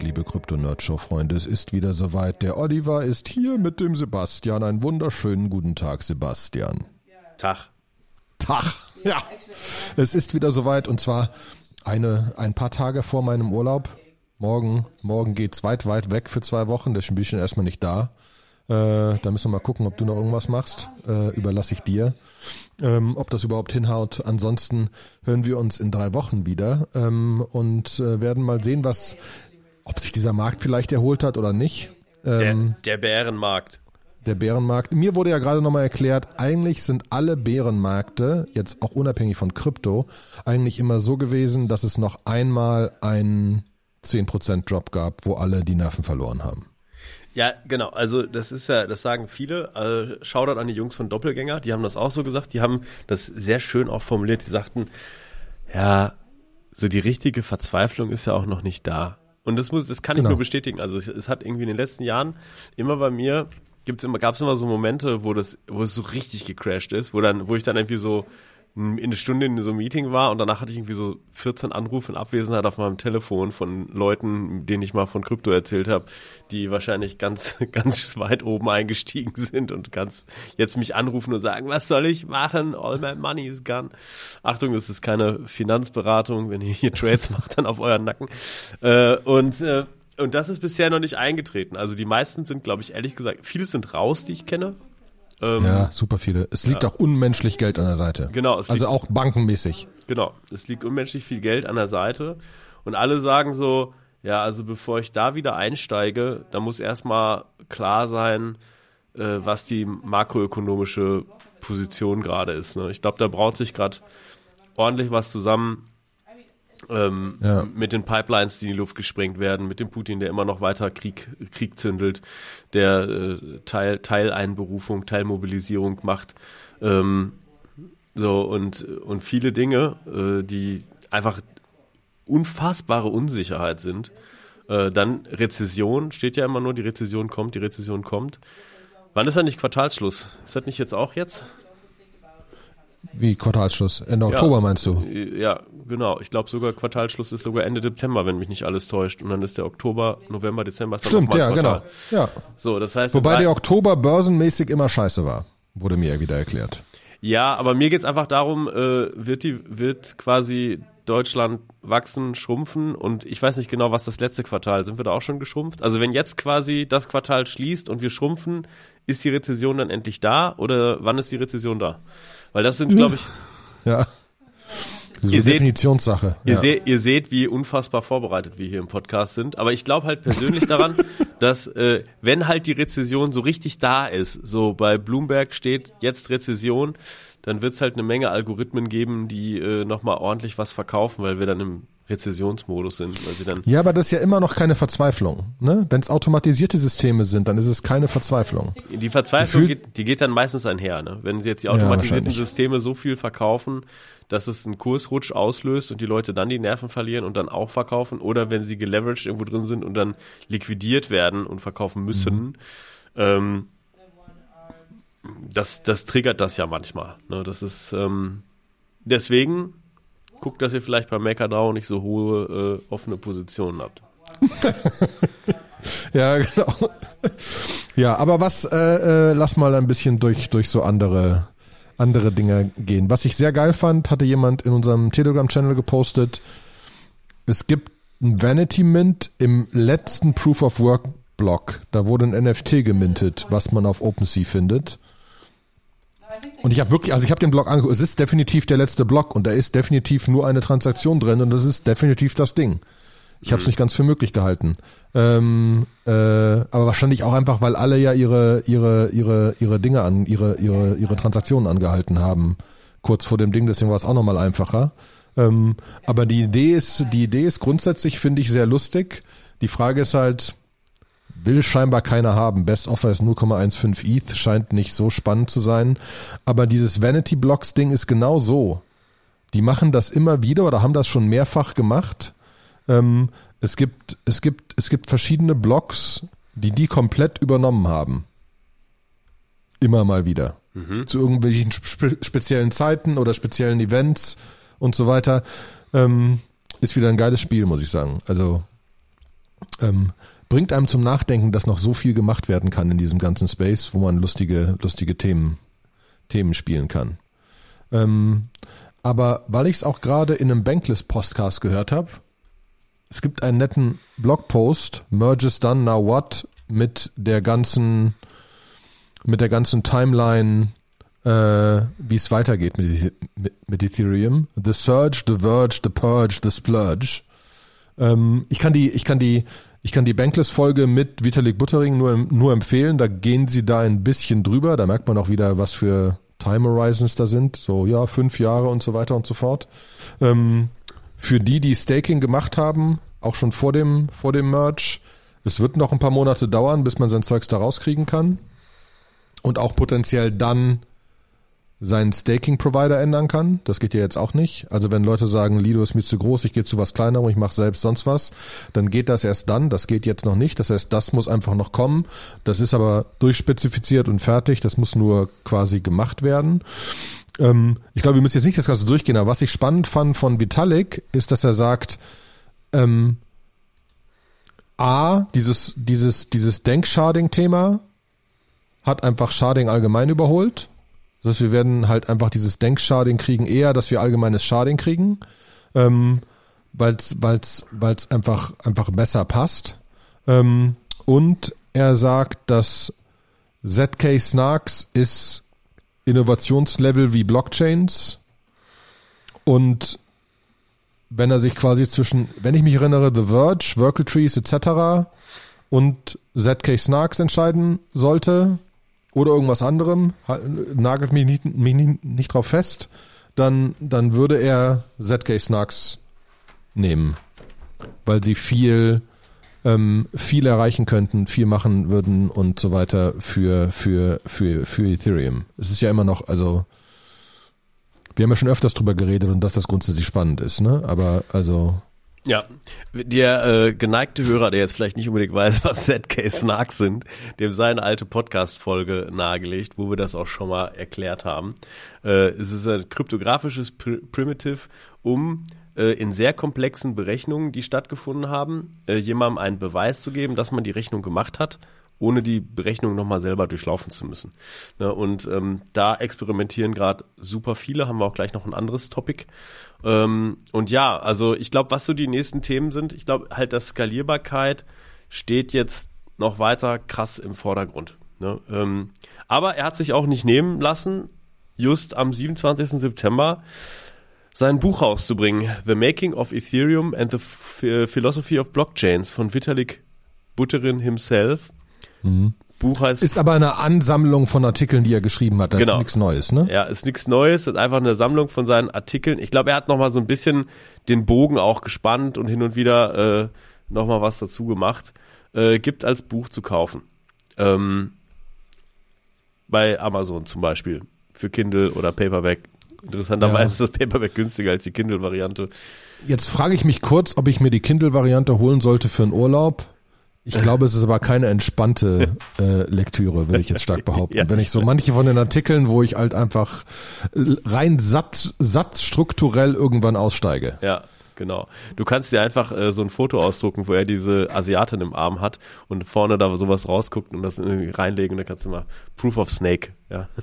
Tag, liebe Krypto-Nerdshow-Freunde. Es ist wieder soweit. Der Oliver ist hier mit dem Sebastian. Einen wunderschönen guten Tag, Sebastian. Tag. Tag. Ja. Es ist wieder soweit und zwar eine, ein paar Tage vor meinem Urlaub. Morgen, morgen geht's weit, weit weg für zwei Wochen. Das ist ein bisschen erstmal nicht da. Äh, da müssen wir mal gucken, ob du noch irgendwas machst. Äh, überlasse ich dir. Ähm, ob das überhaupt hinhaut. Ansonsten hören wir uns in drei Wochen wieder ähm, und äh, werden mal sehen, was, ob sich dieser Markt vielleicht erholt hat oder nicht. Ähm, der, der Bärenmarkt. Der Bärenmarkt. Mir wurde ja gerade nochmal erklärt, eigentlich sind alle Bärenmärkte, jetzt auch unabhängig von Krypto, eigentlich immer so gewesen, dass es noch einmal einen 10% Drop gab, wo alle die Nerven verloren haben. Ja, genau. Also das ist ja, das sagen viele. Also, Shoutout an die Jungs von Doppelgänger, die haben das auch so gesagt. Die haben das sehr schön auch formuliert. Die sagten, ja, so die richtige Verzweiflung ist ja auch noch nicht da. Und das muss, das kann genau. ich nur bestätigen. Also es, es, hat irgendwie in den letzten Jahren immer bei mir gibt's immer, gab's immer so Momente, wo das, wo es so richtig gecrashed ist, wo dann, wo ich dann irgendwie so in eine Stunde in so einem Meeting war und danach hatte ich irgendwie so 14 Anrufe in Abwesenheit auf meinem Telefon von Leuten, denen ich mal von Krypto erzählt habe, die wahrscheinlich ganz, ganz weit oben eingestiegen sind und ganz jetzt mich anrufen und sagen, was soll ich machen? All my money is gone. Achtung, das ist keine Finanzberatung, wenn ihr hier Trades macht, dann auf euren Nacken. Äh, und äh, und das ist bisher noch nicht eingetreten. Also die meisten sind, glaube ich, ehrlich gesagt, viele sind raus, die ich kenne. Ähm, ja, super viele. Es liegt ja. auch unmenschlich Geld an der Seite. Genau. also liegt, auch bankenmäßig. Genau. Es liegt unmenschlich viel Geld an der Seite. Und alle sagen so, ja, also bevor ich da wieder einsteige, da muss erstmal klar sein, äh, was die makroökonomische Position gerade ist. Ne? Ich glaube, da braut sich gerade ordentlich was zusammen ähm, ja. mit den Pipelines, die in die Luft gesprengt werden, mit dem Putin, der immer noch weiter Krieg, Krieg zündelt, der äh, Teil, Teileinberufung, Teilmobilisierung macht. Ähm, so und, und viele Dinge, äh, die einfach unfassbare Unsicherheit sind. Äh, dann Rezession, steht ja immer nur, die Rezession kommt, die Rezession kommt. Wann ist eigentlich Quartalsschluss? Ist das nicht jetzt auch jetzt? Wie Quartalsschluss? Ende ja, Oktober meinst du? Ja, genau. Ich glaube sogar Quartalsschluss ist sogar Ende Dezember, wenn mich nicht alles täuscht. Und dann ist der Oktober, November, Dezember. Ist Stimmt, ja, genau. Ja. So, das heißt. Wobei der Oktober börsenmäßig immer scheiße war, wurde mir ja wieder erklärt. Ja, aber mir geht's einfach darum, äh, wird die, wird quasi Deutschland wachsen, schrumpfen und ich weiß nicht genau, was das letzte Quartal, sind wir da auch schon geschrumpft? Also wenn jetzt quasi das Quartal schließt und wir schrumpfen, ist die Rezession dann endlich da oder wann ist die Rezession da? Weil das sind, glaube ich. Ja. So ihr Definitionssache. Seht, ihr, seht, ihr seht, wie unfassbar vorbereitet wir hier im Podcast sind. Aber ich glaube halt persönlich daran, dass äh, wenn halt die Rezession so richtig da ist, so bei Bloomberg steht jetzt Rezession, dann wird es halt eine Menge Algorithmen geben, die äh, nochmal ordentlich was verkaufen, weil wir dann im Rezessionsmodus sind, weil sie dann. Ja, aber das ist ja immer noch keine Verzweiflung. Ne? Wenn es automatisierte Systeme sind, dann ist es keine Verzweiflung. Die Verzweiflung geht, die geht dann meistens einher. Ne? Wenn sie jetzt die automatisierten ja, Systeme so viel verkaufen, dass es einen Kursrutsch auslöst und die Leute dann die Nerven verlieren und dann auch verkaufen, oder wenn sie geleveraged irgendwo drin sind und dann liquidiert werden und verkaufen müssen. Mhm. Ähm, das, das triggert das ja manchmal. Ne? Das ist ähm, deswegen guckt, dass ihr vielleicht bei MakerDAO nicht so hohe äh, offene Positionen habt. ja, genau. Ja, aber was, äh, äh, lass mal ein bisschen durch, durch so andere, andere Dinge gehen. Was ich sehr geil fand, hatte jemand in unserem Telegram-Channel gepostet. Es gibt ein Vanity Mint im letzten Proof of Work Block. Da wurde ein NFT gemintet, was man auf OpenSea findet. Und ich habe wirklich, also ich habe den Blog angeguckt, es ist definitiv der letzte Block und da ist definitiv nur eine Transaktion drin und das ist definitiv das Ding. Ich habe es mhm. nicht ganz für möglich gehalten. Ähm, äh, aber wahrscheinlich auch einfach, weil alle ja ihre ihre ihre ihre Dinge an ihre ihre ihre Transaktionen angehalten haben kurz vor dem Ding. Deswegen war es auch nochmal einfacher. Ähm, aber die Idee ist die Idee ist grundsätzlich finde ich sehr lustig. Die Frage ist halt, will scheinbar keiner haben. Best Offer ist 0,15 ETH, scheint nicht so spannend zu sein. Aber dieses Vanity Blocks Ding ist genau so. Die machen das immer wieder oder haben das schon mehrfach gemacht. Ähm, es gibt, es gibt, es gibt verschiedene Blogs, die die komplett übernommen haben. Immer mal wieder. Mhm. Zu irgendwelchen spe speziellen Zeiten oder speziellen Events und so weiter. Ähm, ist wieder ein geiles Spiel, muss ich sagen. Also ähm, bringt einem zum Nachdenken, dass noch so viel gemacht werden kann in diesem ganzen Space, wo man lustige, lustige Themen, Themen spielen kann. Ähm, aber weil ich es auch gerade in einem Bankless-Podcast gehört habe, es gibt einen netten Blogpost, Merges Done Now What, mit der ganzen, mit der ganzen Timeline, äh, wie es weitergeht mit, mit, mit Ethereum. The Surge, The Verge, The Purge, The Splurge. Ähm, ich kann die, ich kann die, ich kann die Bankless-Folge mit Vitalik Buttering nur, nur empfehlen. Da gehen sie da ein bisschen drüber. Da merkt man auch wieder, was für Time Horizons da sind. So, ja, fünf Jahre und so weiter und so fort. Ähm, für die, die Staking gemacht haben, auch schon vor dem, vor dem Merge, es wird noch ein paar Monate dauern, bis man sein Zeugs da rauskriegen kann. Und auch potenziell dann seinen Staking-Provider ändern kann. Das geht ja jetzt auch nicht. Also wenn Leute sagen, Lido ist mir zu groß, ich gehe zu was kleinerem, ich mache selbst sonst was, dann geht das erst dann. Das geht jetzt noch nicht. Das heißt, das muss einfach noch kommen. Das ist aber durchspezifiziert und fertig. Das muss nur quasi gemacht werden. Ähm, ich glaube, wir müssen jetzt nicht das Ganze durchgehen, aber was ich spannend fand von Vitalik, ist, dass er sagt, ähm, A, dieses, dieses, dieses Denksharding-Thema hat einfach Sharding allgemein überholt. Das heißt, wir werden halt einfach dieses Denksharding kriegen, eher, dass wir allgemeines Sharding kriegen, ähm, weil es einfach, einfach besser passt. Ähm, und er sagt, dass ZK Snarks ist Innovationslevel wie Blockchains und wenn er sich quasi zwischen, wenn ich mich erinnere, The Verge, Workle Trees etc. und ZK Snarks entscheiden sollte, oder irgendwas anderem, nagelt mich nicht, mich nicht, drauf fest, dann, dann würde er ZK Snarks nehmen. Weil sie viel, ähm, viel erreichen könnten, viel machen würden und so weiter für, für, für, für Ethereum. Es ist ja immer noch, also, wir haben ja schon öfters drüber geredet und dass das grundsätzlich spannend ist, ne? Aber, also, ja, der äh, geneigte Hörer, der jetzt vielleicht nicht unbedingt weiß, was ZK Snarks sind, dem seine alte Podcast-Folge nahegelegt, wo wir das auch schon mal erklärt haben. Äh, es ist ein kryptografisches Pr Primitive, um äh, in sehr komplexen Berechnungen, die stattgefunden haben, äh, jemandem einen Beweis zu geben, dass man die Rechnung gemacht hat ohne die Berechnung nochmal selber durchlaufen zu müssen. Ne, und ähm, da experimentieren gerade super viele, haben wir auch gleich noch ein anderes Topic. Ähm, und ja, also ich glaube, was so die nächsten Themen sind, ich glaube halt, dass Skalierbarkeit steht jetzt noch weiter krass im Vordergrund. Ne? Ähm, aber er hat sich auch nicht nehmen lassen, just am 27. September sein Buch rauszubringen, The Making of Ethereum and the Philosophy of Blockchains von Vitalik Buterin himself. Mhm. Buch heißt. Ist aber eine Ansammlung von Artikeln, die er geschrieben hat. Das genau. ist nichts Neues, ne? Ja, ist nichts Neues, ist einfach eine Sammlung von seinen Artikeln. Ich glaube, er hat nochmal so ein bisschen den Bogen auch gespannt und hin und wieder äh, nochmal was dazu gemacht. Äh, gibt als Buch zu kaufen. Ähm, bei Amazon zum Beispiel. Für Kindle oder Paperback. Interessanterweise ja. ist das Paperback günstiger als die Kindle-Variante. Jetzt frage ich mich kurz, ob ich mir die Kindle-Variante holen sollte für einen Urlaub. Ich glaube, es ist aber keine entspannte äh, Lektüre, würde ich jetzt stark behaupten. ja. Wenn ich so manche von den Artikeln, wo ich halt einfach rein Satz, satzstrukturell irgendwann aussteige. Ja. Genau. Du kannst dir einfach äh, so ein Foto ausdrucken, wo er diese Asiatin im Arm hat und vorne da sowas rausguckt und das irgendwie reinlegen. Da kannst du mal Proof of Snake. Ja.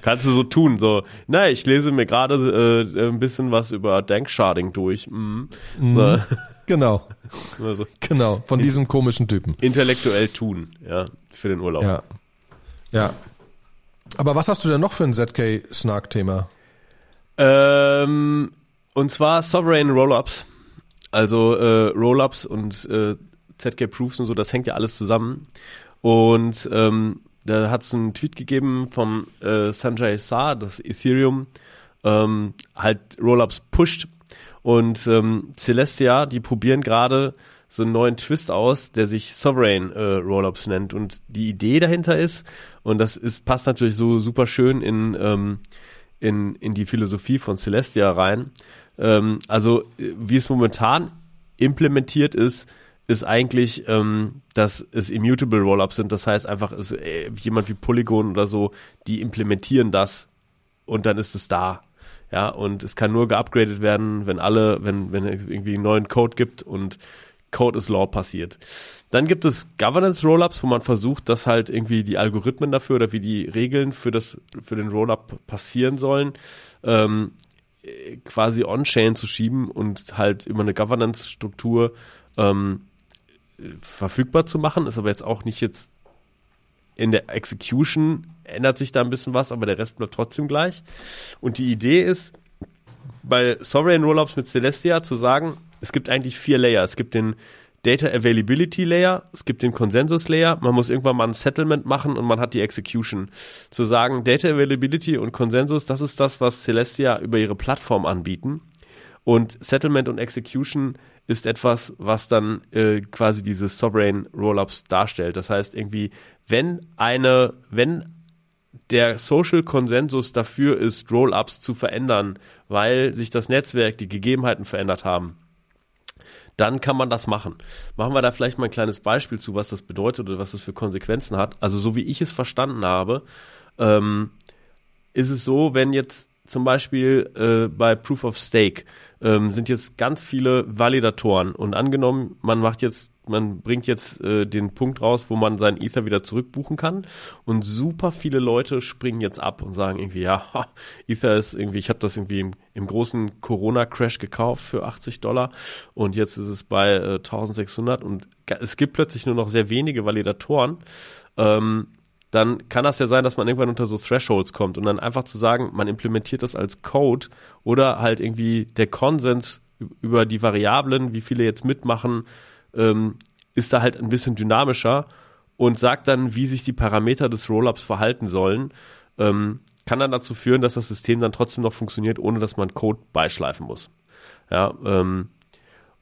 kannst du so tun, so, na, ich lese mir gerade äh, ein bisschen was über Denksharding durch. Mhm. Mhm. So. Genau. Also. Genau, von diesem komischen Typen. Intellektuell tun, ja, für den Urlaub. Ja. Ja. Aber was hast du denn noch für ein ZK-Snark-Thema? Ähm, und zwar Sovereign Rollups. Also äh, Rollups und äh, ZK-Proofs und so, das hängt ja alles zusammen. Und ähm, da hat es einen Tweet gegeben vom äh, Sanjay Saar, das Ethereum ähm, halt Rollups pusht und ähm, Celestia, die probieren gerade so einen neuen Twist aus, der sich Sovereign äh, Rollups nennt. Und die Idee dahinter ist, und das ist, passt natürlich so super schön in, ähm, in, in die Philosophie von Celestia rein. Ähm, also, wie es momentan implementiert ist, ist eigentlich, ähm, dass es immutable Rollups sind. Das heißt einfach, ist äh, jemand wie Polygon oder so, die implementieren das und dann ist es da Ja, und es kann nur geupgradet werden, wenn alle, wenn, wenn es irgendwie einen neuen Code gibt und Code is Law passiert. Dann gibt es Governance Rollups, wo man versucht, dass halt irgendwie die Algorithmen dafür oder wie die Regeln für das, für den Rollup passieren sollen, ähm, quasi on-chain zu schieben und halt über eine Governance-Struktur ähm, verfügbar zu machen. Ist aber jetzt auch nicht jetzt in der Execution ändert sich da ein bisschen was, aber der Rest bleibt trotzdem gleich. Und die Idee ist, bei Sovereign Rollups mit Celestia zu sagen, es gibt eigentlich vier Layer. Es gibt den Data Availability Layer, es gibt den Consensus Layer, man muss irgendwann mal ein Settlement machen und man hat die Execution. Zu sagen, Data Availability und Consensus, das ist das, was Celestia über ihre Plattform anbieten. Und Settlement und Execution ist etwas, was dann äh, quasi diese Sovereign Rollups darstellt. Das heißt irgendwie, wenn eine, wenn der Social Konsensus dafür ist, Rollups zu verändern, weil sich das Netzwerk, die Gegebenheiten verändert haben, dann kann man das machen. Machen wir da vielleicht mal ein kleines Beispiel zu, was das bedeutet oder was das für Konsequenzen hat. Also so wie ich es verstanden habe, ähm, ist es so, wenn jetzt zum Beispiel äh, bei Proof of Stake ähm, sind jetzt ganz viele Validatoren und angenommen, man macht jetzt man bringt jetzt äh, den Punkt raus, wo man seinen Ether wieder zurückbuchen kann und super viele Leute springen jetzt ab und sagen irgendwie, ja, Ether ist irgendwie, ich habe das irgendwie im, im großen Corona-Crash gekauft für 80 Dollar und jetzt ist es bei äh, 1600 und es gibt plötzlich nur noch sehr wenige Validatoren. Ähm, dann kann das ja sein, dass man irgendwann unter so Thresholds kommt und dann einfach zu sagen, man implementiert das als Code oder halt irgendwie der Konsens über die Variablen, wie viele jetzt mitmachen, ähm, ist da halt ein bisschen dynamischer und sagt dann, wie sich die Parameter des Rollups verhalten sollen. Ähm, kann dann dazu führen, dass das System dann trotzdem noch funktioniert, ohne dass man Code beischleifen muss. Ja, ähm,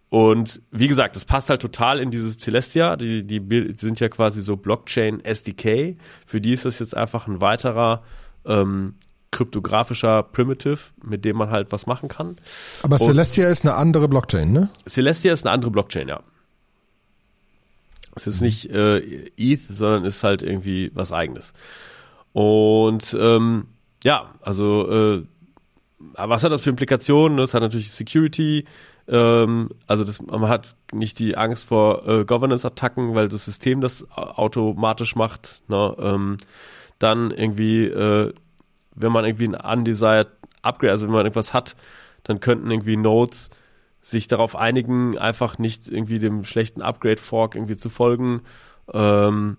und wie gesagt, das passt halt total in dieses Celestia. Die, die, sind ja quasi so Blockchain SDK. Für die ist das jetzt einfach ein weiterer ähm, kryptografischer Primitive, mit dem man halt was machen kann. Aber Celestia Und ist eine andere Blockchain, ne? Celestia ist eine andere Blockchain, ja. Es ist nicht äh, ETH, sondern ist halt irgendwie was eigenes. Und ähm, ja, also äh, was hat das für Implikationen? Das hat natürlich Security, ähm, also das, man hat nicht die Angst vor äh, Governance-Attacken, weil das System das automatisch macht. Ne? Ähm, dann irgendwie, äh, wenn man irgendwie ein undesired Upgrade, also wenn man irgendwas hat, dann könnten irgendwie Nodes sich darauf einigen, einfach nicht irgendwie dem schlechten Upgrade-Fork irgendwie zu folgen. Ähm,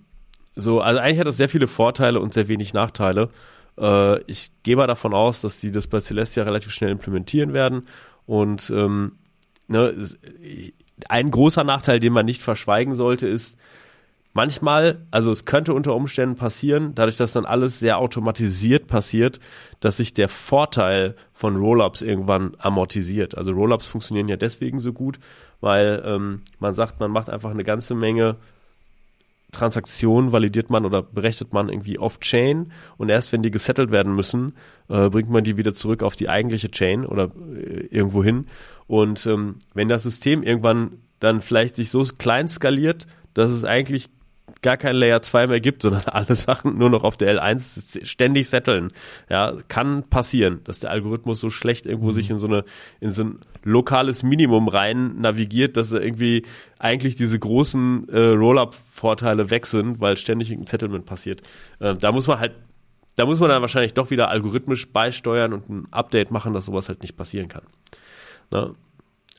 so, also eigentlich hat das sehr viele Vorteile und sehr wenig Nachteile. Äh, ich gehe mal davon aus, dass sie das bei Celestia relativ schnell implementieren werden. Und ähm, ne, ein großer Nachteil, den man nicht verschweigen sollte, ist, manchmal, also es könnte unter Umständen passieren, dadurch, dass dann alles sehr automatisiert passiert, dass sich der Vorteil von Rollups irgendwann amortisiert. Also Rollups funktionieren ja deswegen so gut, weil ähm, man sagt, man macht einfach eine ganze Menge Transaktionen validiert man oder berechnet man irgendwie off-Chain und erst wenn die gesettelt werden müssen, äh, bringt man die wieder zurück auf die eigentliche Chain oder äh, irgendwo hin. Und ähm, wenn das System irgendwann dann vielleicht sich so klein skaliert, dass es eigentlich gar kein Layer 2 mehr gibt, sondern alle Sachen nur noch auf der L1 ständig setteln. Ja, kann passieren, dass der Algorithmus so schlecht irgendwo mhm. sich in so eine, in so ein lokales Minimum rein navigiert, dass er irgendwie eigentlich diese großen äh, Roll-Up-Vorteile weg sind, weil ständig ein Settlement passiert. Äh, da muss man halt, da muss man dann wahrscheinlich doch wieder algorithmisch beisteuern und ein Update machen, dass sowas halt nicht passieren kann. Na, ne?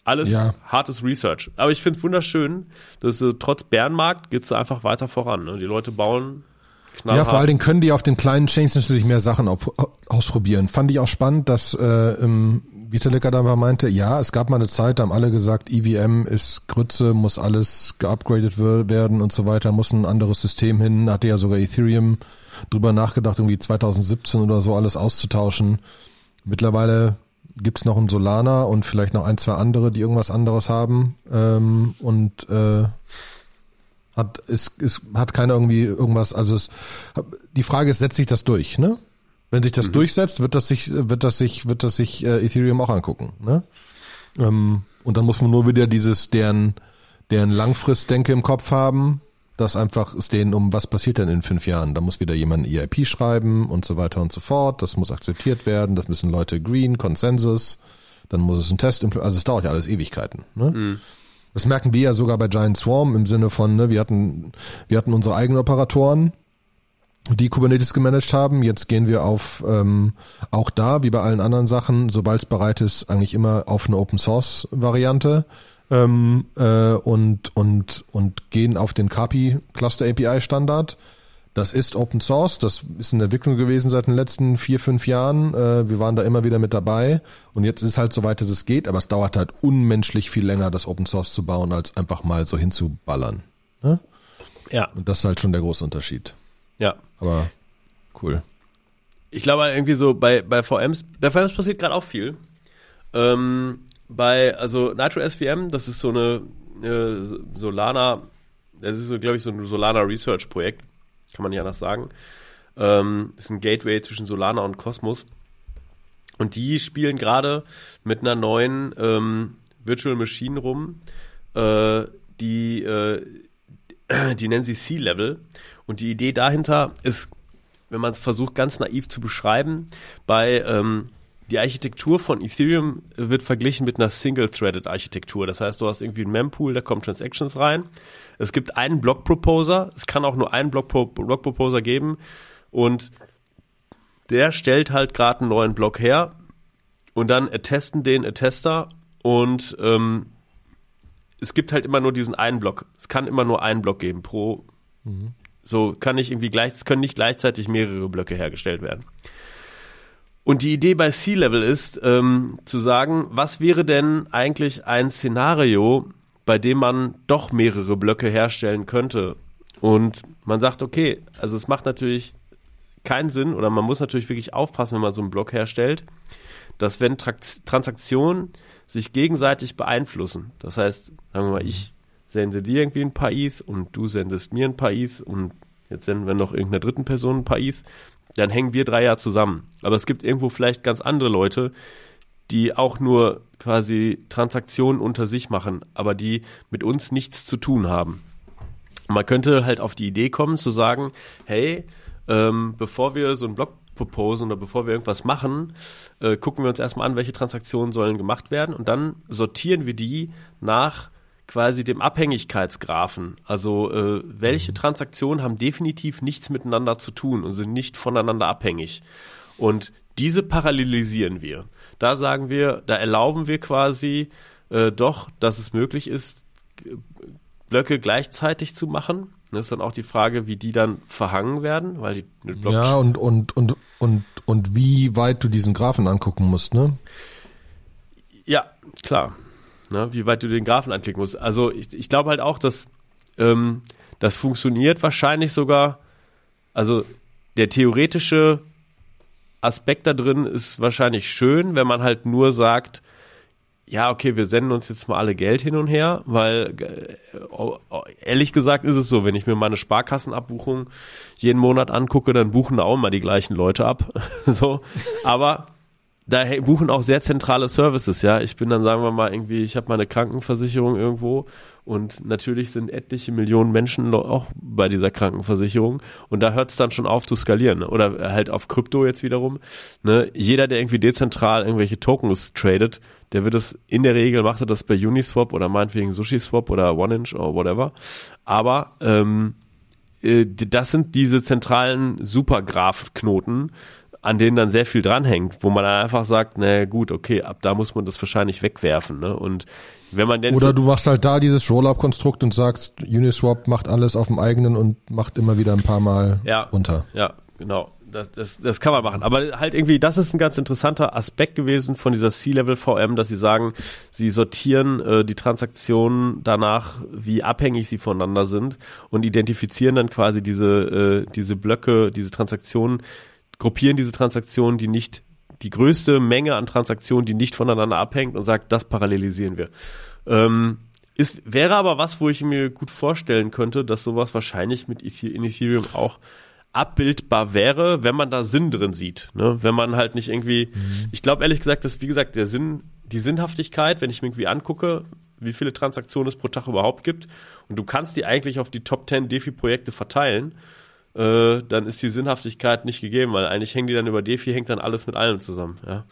Alles ja. hartes Research. Aber ich finde es wunderschön, dass äh, trotz Bärenmarkt geht es einfach weiter voran. Ne? Die Leute bauen knallhart. Ja, vor allen Dingen können die auf den kleinen Chains natürlich mehr Sachen ausprobieren. Fand ich auch spannend, dass äh, im Vitalik da mal meinte, ja, es gab mal eine Zeit, da haben alle gesagt, EVM ist Grütze, muss alles geupgradet werden und so weiter, muss ein anderes System hin. Hatte ja sogar Ethereum drüber nachgedacht, irgendwie 2017 oder so alles auszutauschen. Mittlerweile gibt's noch einen Solana und vielleicht noch ein, zwei andere, die irgendwas anderes haben. Ähm, und äh, hat, ist, ist, hat keiner irgendwie irgendwas, also es, die Frage ist, setzt sich das durch, ne? Wenn sich das mhm. durchsetzt, wird das sich, wird das sich, wird das sich äh, Ethereum auch angucken, ne? Ähm, und dann muss man nur wieder dieses, deren, deren Langfristdenke im Kopf haben. Dass einfach es denen um was passiert denn in fünf Jahren. Da muss wieder jemand ein EIP schreiben und so weiter und so fort. Das muss akzeptiert werden. Das müssen Leute green, Konsensus. Dann muss es ein Test, also es dauert ja alles Ewigkeiten. Ne? Mhm. Das merken wir ja sogar bei Giant Swarm im Sinne von, ne, wir hatten, wir hatten unsere eigenen Operatoren, die Kubernetes gemanagt haben. Jetzt gehen wir auf ähm, auch da, wie bei allen anderen Sachen, sobald es bereit ist, eigentlich immer auf eine Open Source Variante ähm, äh, und, und, und gehen auf den Kapi Cluster API Standard. Das ist Open Source, das ist eine Entwicklung gewesen seit den letzten vier, fünf Jahren. Äh, wir waren da immer wieder mit dabei und jetzt ist es halt so weit, dass es geht, aber es dauert halt unmenschlich viel länger, das Open Source zu bauen, als einfach mal so hinzuballern. Ne? Ja. Und das ist halt schon der große Unterschied. Ja. Aber cool. Ich glaube irgendwie so bei, bei VMs, bei VMs passiert gerade auch viel. Ähm, bei, also Nitro SVM, das ist so eine äh, Solana, das ist so, glaube ich, so ein Solana Research Projekt, kann man nicht anders sagen. Ähm, ist ein Gateway zwischen Solana und Cosmos. Und die spielen gerade mit einer neuen ähm, Virtual Machine rum, äh, die, äh, die nennen sie C-Level. Und die Idee dahinter ist, wenn man es versucht, ganz naiv zu beschreiben, bei ähm, die Architektur von Ethereum wird verglichen mit einer Single-Threaded-Architektur. Das heißt, du hast irgendwie einen Mempool, da kommen Transactions rein. Es gibt einen Block-Proposer. Es kann auch nur einen Block-Proposer geben. Und der stellt halt gerade einen neuen Block her. Und dann testen den Attester. Und ähm, es gibt halt immer nur diesen einen Block. Es kann immer nur einen Block geben pro. Mhm. So kann nicht irgendwie gleich, es können nicht gleichzeitig mehrere Blöcke hergestellt werden. Und die Idee bei Sea-Level ist, ähm, zu sagen, was wäre denn eigentlich ein Szenario, bei dem man doch mehrere Blöcke herstellen könnte? Und man sagt, okay, also es macht natürlich keinen Sinn oder man muss natürlich wirklich aufpassen, wenn man so einen Block herstellt, dass wenn Trakt Transaktionen sich gegenseitig beeinflussen, das heißt, sagen wir mal, ich sende dir irgendwie ein paar ETH und du sendest mir ein paar ETH und jetzt senden wir noch irgendeiner dritten Person ein paar ETH, dann hängen wir drei ja zusammen. Aber es gibt irgendwo vielleicht ganz andere Leute, die auch nur quasi Transaktionen unter sich machen, aber die mit uns nichts zu tun haben. Man könnte halt auf die Idee kommen zu sagen, hey, ähm, bevor wir so einen Blog proposen oder bevor wir irgendwas machen, äh, gucken wir uns erstmal an, welche Transaktionen sollen gemacht werden und dann sortieren wir die nach quasi dem Abhängigkeitsgraphen. Also äh, welche mhm. Transaktionen haben definitiv nichts miteinander zu tun und sind nicht voneinander abhängig. Und diese parallelisieren wir. Da sagen wir, da erlauben wir quasi äh, doch, dass es möglich ist, Blöcke gleichzeitig zu machen. Das ist dann auch die Frage, wie die dann verhangen werden, weil die Ja, und, und, und, und, und wie weit du diesen Graphen angucken musst, ne? Ja, klar ne, wie weit du den Graphen anklicken musst. Also ich, ich glaube halt auch, dass ähm, das funktioniert wahrscheinlich sogar, also der theoretische Aspekt da drin ist wahrscheinlich schön, wenn man halt nur sagt, ja, okay, wir senden uns jetzt mal alle Geld hin und her, weil äh, ehrlich gesagt ist es so, wenn ich mir meine Sparkassenabbuchung jeden Monat angucke, dann buchen da auch mal die gleichen Leute ab. so, aber da buchen auch sehr zentrale Services, ja. Ich bin dann, sagen wir mal, irgendwie, ich habe meine Krankenversicherung irgendwo und natürlich sind etliche Millionen Menschen auch bei dieser Krankenversicherung und da hört es dann schon auf zu skalieren. Ne? Oder halt auf Krypto jetzt wiederum. Ne? Jeder, der irgendwie dezentral irgendwelche Tokens tradet, der wird es in der Regel, macht er das bei Uniswap oder meinetwegen SushiSwap oder OneInch oder whatever. Aber ähm, äh, das sind diese zentralen Supergraph-Knoten, an denen dann sehr viel dranhängt, wo man dann einfach sagt, na gut, okay, ab da muss man das wahrscheinlich wegwerfen. Ne? Und wenn man denn Oder du machst halt da dieses Rollup-Konstrukt und sagst, Uniswap macht alles auf dem eigenen und macht immer wieder ein paar Mal ja, runter. Ja, genau. Das, das, das kann man machen. Aber halt irgendwie, das ist ein ganz interessanter Aspekt gewesen von dieser C-Level VM, dass sie sagen, sie sortieren äh, die Transaktionen danach, wie abhängig sie voneinander sind und identifizieren dann quasi diese, äh, diese Blöcke, diese Transaktionen gruppieren diese Transaktionen, die nicht die größte Menge an Transaktionen, die nicht voneinander abhängt und sagt, das parallelisieren wir. Ähm, ist, wäre aber was, wo ich mir gut vorstellen könnte, dass sowas wahrscheinlich mit in Ethereum auch abbildbar wäre, wenn man da Sinn drin sieht. Ne? Wenn man halt nicht irgendwie, mhm. ich glaube ehrlich gesagt, dass wie gesagt der Sinn, die Sinnhaftigkeit, wenn ich mir irgendwie angucke, wie viele Transaktionen es pro Tag überhaupt gibt und du kannst die eigentlich auf die Top 10 DeFi-Projekte verteilen, äh, dann ist die Sinnhaftigkeit nicht gegeben, weil eigentlich hängen die dann über DeFi, hängt dann alles mit allem zusammen. Ja.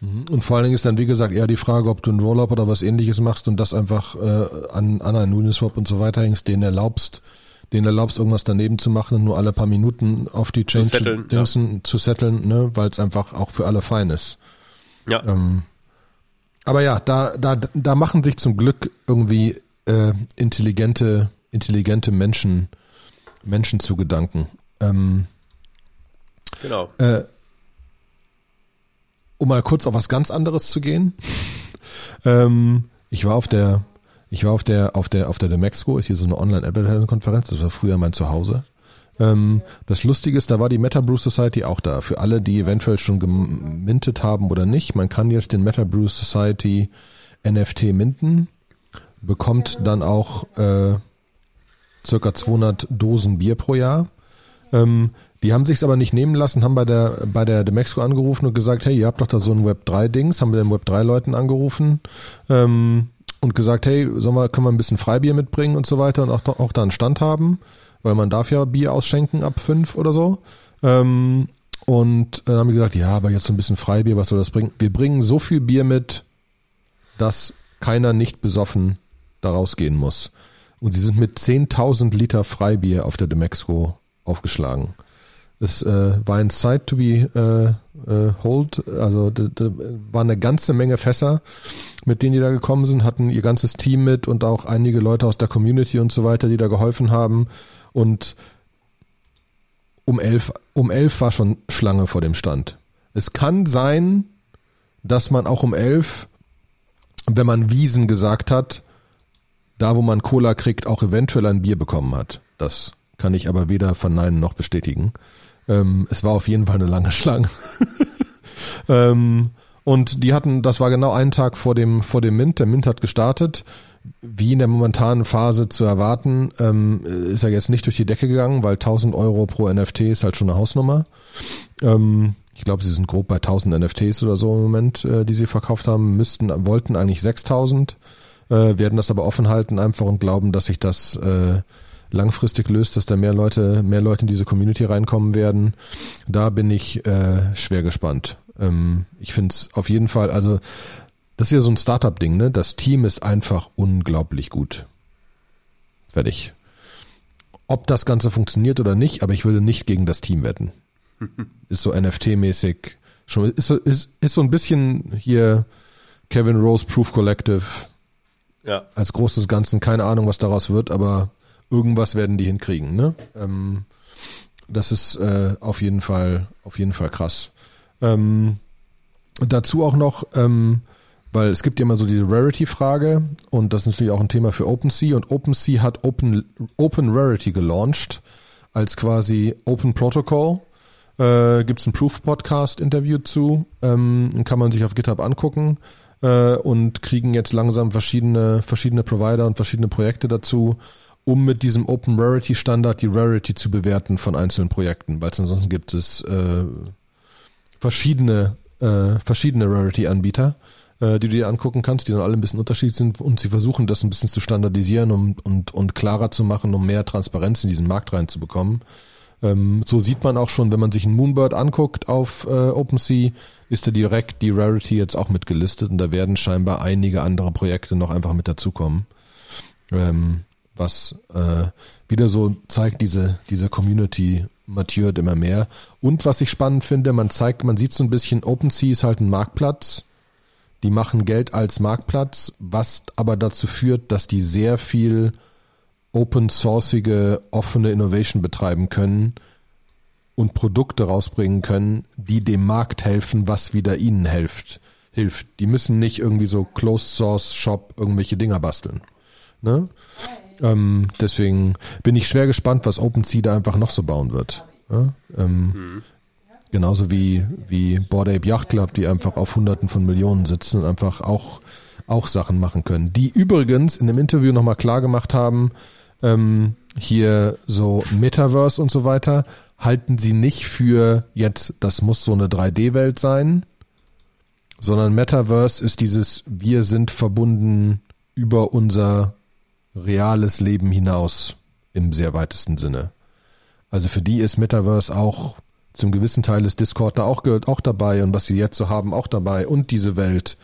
Mhm. Und vor allen Dingen ist dann, wie gesagt, eher die Frage, ob du ein Rollup oder was ähnliches machst und das einfach äh, an, an einen Uniswap und so weiter hängst, den erlaubst, den erlaubst, irgendwas daneben zu machen und nur alle paar Minuten auf die Chain zu setteln, Dingsen, ja. zu setteln ne, weil es einfach auch für alle fein ist. Ja. Ähm, aber ja, da, da, da machen sich zum Glück irgendwie äh, intelligente, intelligente Menschen, Menschen zu Gedanken. Ähm, genau. Äh, um mal kurz auf was ganz anderes zu gehen. ähm, ich war auf der, ich war auf der, auf der, auf der Demexco, ist hier so eine Online-Advertising-Konferenz, das war früher mein Zuhause. Ähm, das Lustige ist, da war die Meta Brew Society auch da. Für alle, die eventuell schon gemintet haben oder nicht, man kann jetzt den Meta Brew Society NFT minten, bekommt dann auch äh, circa 200 Dosen Bier pro Jahr. Ähm, die haben sich's aber nicht nehmen lassen, haben bei der bei der Demexco angerufen und gesagt, hey, ihr habt doch da so ein Web 3 Dings, haben wir den Web 3 Leuten angerufen ähm, und gesagt, hey, sollen wir, können wir ein bisschen Freibier mitbringen und so weiter und auch, auch da einen Stand haben, weil man darf ja Bier ausschenken ab fünf oder so. Ähm, und dann haben wir gesagt, ja, aber jetzt so ein bisschen Freibier, was soll das bringen? Wir bringen so viel Bier mit, dass keiner nicht besoffen da rausgehen muss. Und sie sind mit 10.000 Liter Freibier auf der Demexco aufgeschlagen. Es äh, war ein Site to be äh, äh, hold, also da war eine ganze Menge Fässer, mit denen die da gekommen sind, hatten ihr ganzes Team mit und auch einige Leute aus der Community und so weiter, die da geholfen haben. Und um elf, um elf war schon Schlange vor dem Stand. Es kann sein, dass man auch um elf, wenn man Wiesen gesagt hat, da wo man Cola kriegt, auch eventuell ein Bier bekommen hat. Das kann ich aber weder verneinen noch bestätigen. Ähm, es war auf jeden Fall eine lange Schlange. ähm, und die hatten, das war genau einen Tag vor dem, vor dem Mint. Der Mint hat gestartet. Wie in der momentanen Phase zu erwarten, ähm, ist er jetzt nicht durch die Decke gegangen, weil 1000 Euro pro NFT ist halt schon eine Hausnummer. Ähm, ich glaube, sie sind grob bei 1000 NFTs oder so im Moment, äh, die sie verkauft haben, müssten, wollten eigentlich 6000, äh, werden das aber offen halten einfach und glauben, dass sich das äh, langfristig löst, dass da mehr Leute, mehr Leute in diese Community reinkommen werden. Da bin ich äh, schwer gespannt. Ähm, ich finde es auf jeden Fall, also das ist ja so ein Startup-Ding, ne? Das Team ist einfach unglaublich gut. Fertig. Ob das Ganze funktioniert oder nicht, aber ich würde nicht gegen das Team wetten. ist so NFT-mäßig. Schon, ist, ist, ist so ein bisschen hier Kevin Rose Proof Collective. Ja. Als großes Ganzen. Keine Ahnung, was daraus wird, aber irgendwas werden die hinkriegen. Ne? Ähm, das ist äh, auf jeden Fall auf jeden Fall krass. Ähm, dazu auch noch, ähm, weil es gibt ja immer so diese Rarity-Frage und das ist natürlich auch ein Thema für OpenSea und OpenSea hat Open Open Rarity gelauncht als quasi Open Protocol. Äh, Gibt es ein Proof-Podcast-Interview zu, ähm, kann man sich auf GitHub angucken äh, und kriegen jetzt langsam verschiedene verschiedene Provider und verschiedene Projekte dazu um mit diesem Open Rarity Standard die Rarity zu bewerten von einzelnen Projekten, weil ansonsten gibt es äh, verschiedene äh, verschiedene Rarity Anbieter, äh, die du dir angucken kannst, die dann alle ein bisschen unterschiedlich sind und sie versuchen das ein bisschen zu standardisieren um, und und klarer zu machen, um mehr Transparenz in diesen Markt reinzubekommen. Ähm, so sieht man auch schon, wenn man sich einen Moonbird anguckt auf äh, OpenSea, ist da direkt die Rarity jetzt auch mitgelistet und da werden scheinbar einige andere Projekte noch einfach mit dazukommen. Ähm, was äh, wieder so zeigt, diese, diese Community matured immer mehr. Und was ich spannend finde, man zeigt, man sieht so ein bisschen, OpenSea ist halt ein Marktplatz. Die machen Geld als Marktplatz, was aber dazu führt, dass die sehr viel open sourceige, offene Innovation betreiben können und Produkte rausbringen können, die dem Markt helfen, was wieder ihnen hilft. Hilft. Die müssen nicht irgendwie so Closed Source Shop irgendwelche Dinger basteln. Ne? Ähm, deswegen bin ich schwer gespannt, was OpenSea da einfach noch so bauen wird. Ja? Ähm, mhm. Genauso wie, wie Bored Ape Yacht Club, die einfach auf Hunderten von Millionen sitzen und einfach auch, auch Sachen machen können. Die übrigens in dem Interview nochmal klar gemacht haben, ähm, hier so Metaverse und so weiter, halten sie nicht für jetzt, das muss so eine 3D-Welt sein, sondern Metaverse ist dieses, wir sind verbunden über unser reales Leben hinaus im sehr weitesten Sinne. Also für die ist Metaverse auch zum gewissen Teil ist Discord da auch, auch dabei und was sie jetzt so haben auch dabei und diese Welt,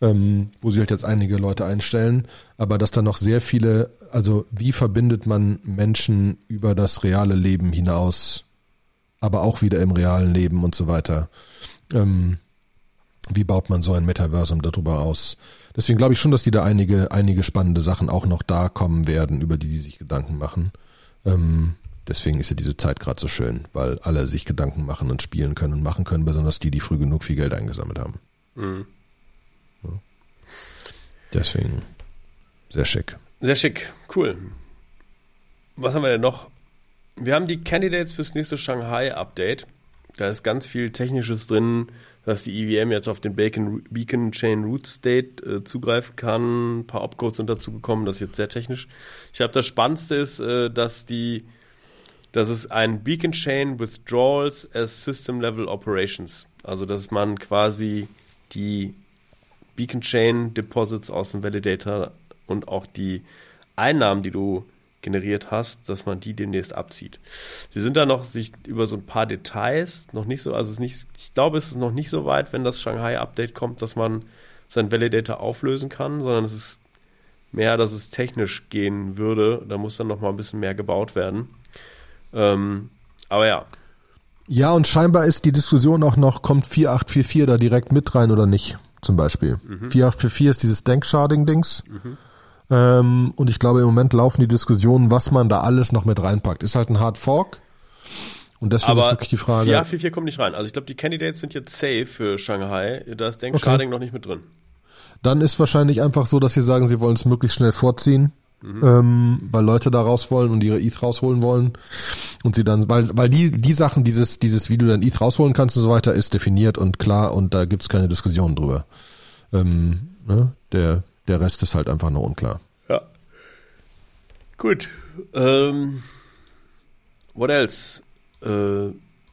ähm, wo sie halt jetzt einige Leute einstellen, aber dass da noch sehr viele, also wie verbindet man Menschen über das reale Leben hinaus, aber auch wieder im realen Leben und so weiter. Ähm, wie baut man so ein Metaversum darüber aus? Deswegen glaube ich schon, dass die da einige, einige spannende Sachen auch noch da kommen werden, über die die sich Gedanken machen. Ähm, deswegen ist ja diese Zeit gerade so schön, weil alle sich Gedanken machen und spielen können und machen können, besonders die, die früh genug viel Geld eingesammelt haben. Mhm. Ja. Deswegen sehr schick. Sehr schick, cool. Was haben wir denn noch? Wir haben die Candidates fürs nächste Shanghai-Update. Da ist ganz viel Technisches drin, dass die EVM jetzt auf den Beacon, Beacon Chain Root State äh, zugreifen kann. Ein paar Opcodes sind dazu gekommen, das ist jetzt sehr technisch. Ich glaube, das Spannendste ist, äh, dass die, dass es ein Beacon Chain Withdrawals as System Level Operations. Also, dass man quasi die Beacon Chain Deposits aus dem Validator und auch die Einnahmen, die du generiert hast, dass man die demnächst abzieht. Sie sind da noch sich über so ein paar Details noch nicht so, also es ist nicht, ich glaube, es ist noch nicht so weit, wenn das Shanghai-Update kommt, dass man seinen Validator auflösen kann, sondern es ist mehr, dass es technisch gehen würde. Da muss dann noch mal ein bisschen mehr gebaut werden. Ähm, aber ja. Ja, und scheinbar ist die Diskussion auch noch, kommt 4844 da direkt mit rein oder nicht, zum Beispiel. Mhm. 4844 ist dieses Denksharding-Dings. Mhm ähm, und ich glaube, im Moment laufen die Diskussionen, was man da alles noch mit reinpackt. Ist halt ein Hard Fork. Und deswegen Aber ist wirklich die Frage. Ja, 4.4 kommt nicht rein. Also ich glaube, die Candidates sind jetzt safe für Shanghai. Da ist Deng okay. noch nicht mit drin. Dann ist wahrscheinlich einfach so, dass sie sagen, sie wollen es möglichst schnell vorziehen. Mhm. Ähm, weil Leute da raus wollen und ihre ETH rausholen wollen und sie dann, weil, weil die, die Sachen, dieses, dieses, wie du dein ETH rausholen kannst und so weiter, ist definiert und klar und da gibt's keine Diskussion drüber. Ähm, ne? Der, der Rest ist halt einfach noch unklar. Ja. Gut. Ähm, what else? Äh,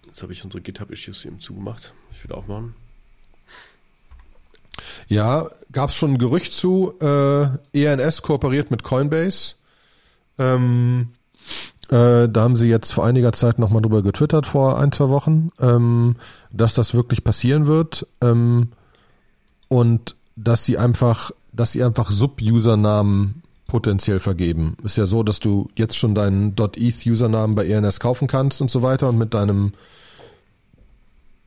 jetzt habe ich unsere GitHub-Issues eben zugemacht. Ich will aufmachen. Ja, gab es schon ein Gerücht zu. Äh, ENS kooperiert mit Coinbase. Ähm, äh, da haben sie jetzt vor einiger Zeit nochmal drüber getwittert, vor ein, zwei Wochen, ähm, dass das wirklich passieren wird. Ähm, und dass sie einfach dass sie einfach Sub-Usernamen potenziell vergeben. Ist ja so, dass du jetzt schon deinen .eth-Usernamen bei ENS kaufen kannst und so weiter und mit deinem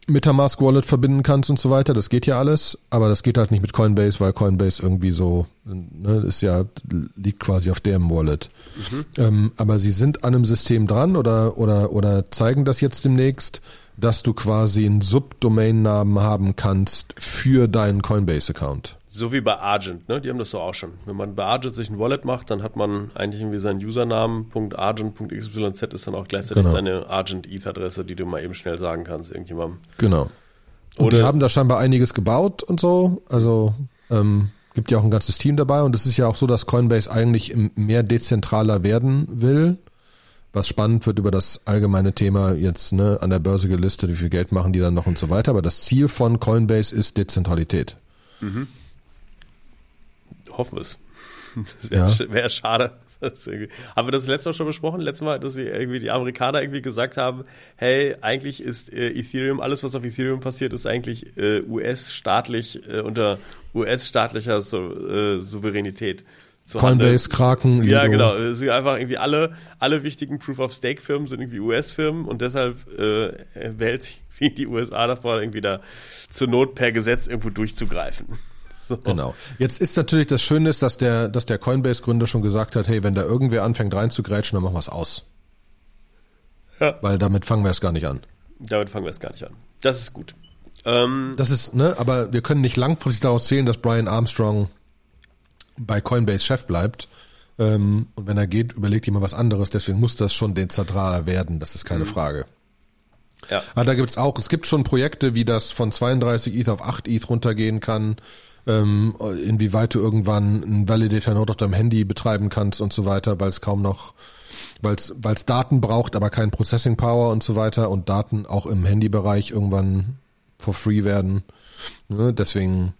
Metamask Wallet verbinden kannst und so weiter. Das geht ja alles, aber das geht halt nicht mit Coinbase, weil Coinbase irgendwie so, ne, ist ja, liegt quasi auf deren Wallet. Mhm. Ähm, aber sie sind an einem System dran oder, oder, oder zeigen das jetzt demnächst, dass du quasi einen Subdomain-Namen haben kannst für deinen Coinbase-Account. So wie bei Argent, ne? Die haben das doch auch schon. Wenn man bei Argent sich ein Wallet macht, dann hat man eigentlich irgendwie seinen Usernamen, .argent.xyz ist dann auch gleichzeitig genau. seine Argent-ETH-Adresse, die du mal eben schnell sagen kannst, irgendjemandem. Genau. Und Oder die haben da scheinbar einiges gebaut und so. Also ähm, gibt ja auch ein ganzes Team dabei und es ist ja auch so, dass Coinbase eigentlich mehr dezentraler werden will. Was spannend wird über das allgemeine Thema jetzt ne, an der Börse gelistet, wie viel Geld machen die dann noch und so weiter. Aber das Ziel von Coinbase ist Dezentralität. Mhm hoffen wir es. Das wäre ja. wär schade. Das haben wir das letzte Mal schon besprochen? Letztes Mal, dass sie irgendwie die Amerikaner irgendwie gesagt haben, hey, eigentlich ist äh, Ethereum, alles was auf Ethereum passiert, ist eigentlich äh, US-staatlich, äh, unter US-staatlicher so, äh, Souveränität. Zu Coinbase, Kraken, Lido. Ja, genau. Es sind einfach irgendwie alle, alle wichtigen Proof-of-Stake-Firmen sind irgendwie US-Firmen und deshalb äh, wählt sich wie die USA davor, irgendwie da zur Not per Gesetz irgendwo durchzugreifen. So. Genau. Jetzt ist natürlich das Schöne ist, dass der, dass der Coinbase-Gründer schon gesagt hat, hey, wenn da irgendwer anfängt reinzugrätschen, dann machen wir es aus. Ja. Weil damit fangen wir es gar nicht an. Damit fangen wir es gar nicht an. Das ist gut. Ähm, das ist, ne, aber wir können nicht langfristig daraus zählen, dass Brian Armstrong bei Coinbase Chef bleibt. Ähm, und wenn er geht, überlegt jemand was anderes. Deswegen muss das schon dezentraler werden. Das ist keine mhm. Frage. Ja. Aber da gibt's auch, es gibt schon Projekte, wie das von 32 ETH auf 8 ETH runtergehen kann ähm, inwieweit du irgendwann einen Validator Node auf deinem Handy betreiben kannst und so weiter, weil es kaum noch, weil es Daten braucht, aber kein Processing Power und so weiter und Daten auch im Handybereich irgendwann for free werden. Ne? Deswegen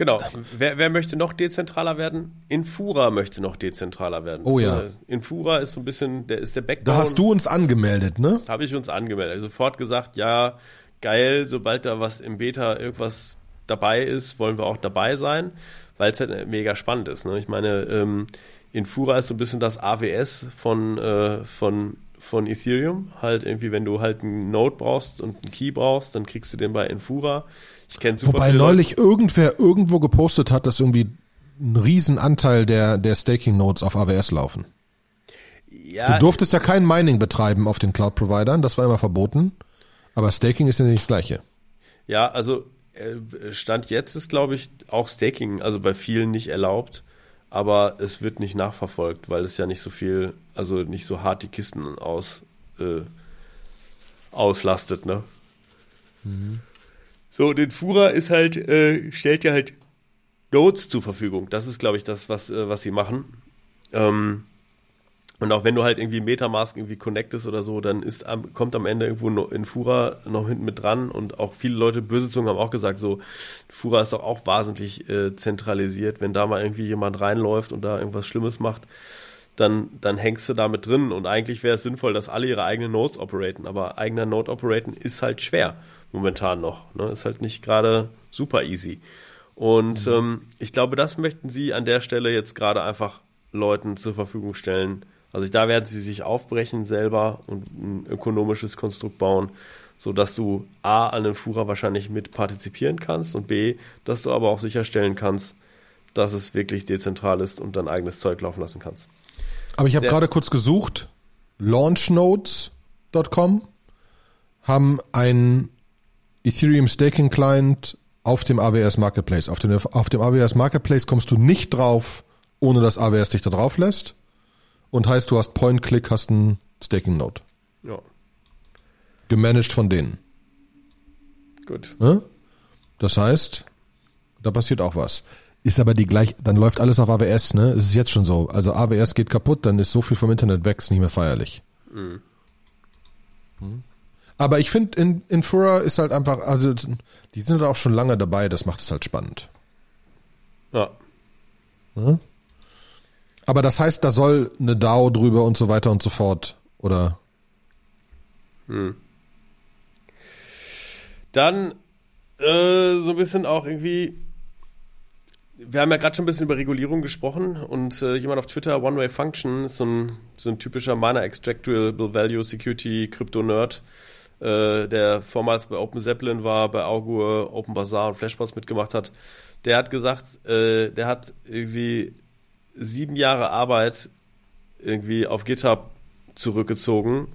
Genau. Wer, wer möchte noch dezentraler werden? Infura möchte noch dezentraler werden. Oh Das ja. ist Infura ist so ein bisschen, der ist der Backbone. Da hast du uns angemeldet, ne? Habe ich uns angemeldet. Also sofort gesagt, ja, geil, sobald da was im Beta irgendwas dabei ist, wollen wir auch dabei sein, weil es halt mega spannend ist. Ne? Ich meine, ähm, Infura ist so ein bisschen das AWS von, äh, von, von Ethereum. Halt irgendwie, wenn du halt einen Node brauchst und einen Key brauchst, dann kriegst du den bei Infura. Ich kenne super Wobei neulich irgendwer irgendwo gepostet hat, dass irgendwie ein Riesenanteil der, der Staking-Nodes auf AWS laufen. ja, Du durftest ja kein Mining betreiben auf den Cloud-Providern, das war immer verboten. Aber Staking ist ja nicht das Gleiche. Ja, also äh, Stand jetzt ist, glaube ich, auch Staking, also bei vielen nicht erlaubt, aber es wird nicht nachverfolgt, weil es ja nicht so viel, also nicht so hart die Kisten aus, äh, auslastet, ne? So, den Fura ist halt, äh, stellt ja halt Nodes zur Verfügung. Das ist, glaube ich, das, was, äh, was sie machen. Ähm, und auch wenn du halt irgendwie Metamask irgendwie connectest oder so, dann ist kommt am Ende irgendwo in Fura noch hinten mit dran und auch viele Leute, böse Zungen haben auch gesagt, so, Fura ist doch auch wahnsinnig äh, zentralisiert. Wenn da mal irgendwie jemand reinläuft und da irgendwas Schlimmes macht, dann, dann hängst du da mit drin. Und eigentlich wäre es sinnvoll, dass alle ihre eigenen Nodes operaten. Aber eigener Node operaten ist halt schwer momentan noch. Ne? Ist halt nicht gerade super easy. Und ähm, ich glaube, das möchten sie an der Stelle jetzt gerade einfach Leuten zur Verfügung stellen. Also da werden sie sich aufbrechen selber und ein ökonomisches Konstrukt bauen, so dass du A an den Fura wahrscheinlich mit partizipieren kannst und B, dass du aber auch sicherstellen kannst, dass es wirklich dezentral ist und dein eigenes Zeug laufen lassen kannst. Aber ich habe gerade kurz gesucht. Launchnodes.com haben einen Ethereum Staking Client auf dem AWS Marketplace. Auf dem, auf dem AWS Marketplace kommst du nicht drauf, ohne dass AWS dich da drauf lässt. Und heißt, du hast Point-Click, hast einen Staking Node. Ja, Gemanagt von denen. gut. Ne? Das heißt, da passiert auch was. Ist aber die gleich, dann läuft alles auf AWS, ne? Es ist jetzt schon so. Also AWS geht kaputt, dann ist so viel vom Internet weg, ist nicht mehr feierlich. Hm. Aber ich finde, in, Infura ist halt einfach, also die sind halt auch schon lange dabei, das macht es halt spannend. Ja, Aber das heißt, da soll eine DAO drüber und so weiter und so fort, oder? Dann äh, so ein bisschen auch irgendwie. Wir haben ja gerade schon ein bisschen über Regulierung gesprochen und äh, jemand auf Twitter, One Way Function, ist so ein, so ein typischer Miner Extractable Value Security Crypto Nerd, äh, der vormals bei Open Zeppelin war, bei Augur, Open Bazaar und Flashbots mitgemacht hat. Der hat gesagt, äh, der hat irgendwie sieben Jahre Arbeit irgendwie auf GitHub zurückgezogen